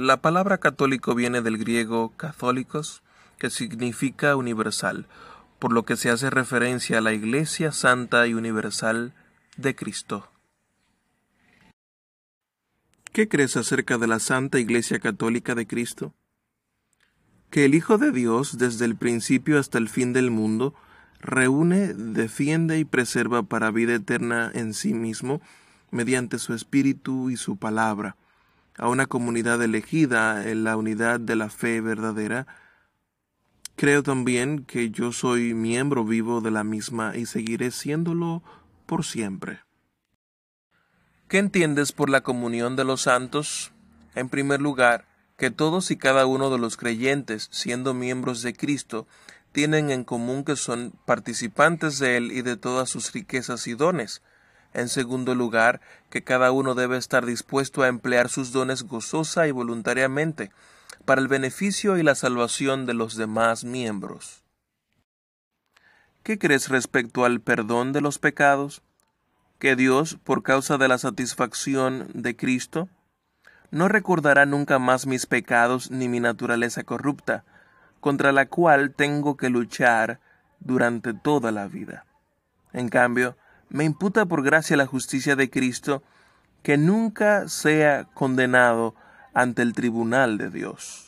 La palabra católico viene del griego católicos, que significa universal, por lo que se hace referencia a la Iglesia Santa y Universal de Cristo. ¿Qué crees acerca de la Santa Iglesia Católica de Cristo? Que el Hijo de Dios, desde el principio hasta el fin del mundo, reúne, defiende y preserva para vida eterna en sí mismo, mediante su Espíritu y su palabra, a una comunidad elegida en la unidad de la fe verdadera, Creo también que yo soy miembro vivo de la misma y seguiré siéndolo por siempre. ¿Qué entiendes por la comunión de los santos? En primer lugar, que todos y cada uno de los creyentes, siendo miembros de Cristo, tienen en común que son participantes de Él y de todas sus riquezas y dones. En segundo lugar, que cada uno debe estar dispuesto a emplear sus dones gozosa y voluntariamente, para el beneficio y la salvación de los demás miembros. ¿Qué crees respecto al perdón de los pecados? Que Dios, por causa de la satisfacción de Cristo, no recordará nunca más mis pecados ni mi naturaleza corrupta, contra la cual tengo que luchar durante toda la vida. En cambio, me imputa por gracia la justicia de Cristo, que nunca sea condenado ante el tribunal de Dios.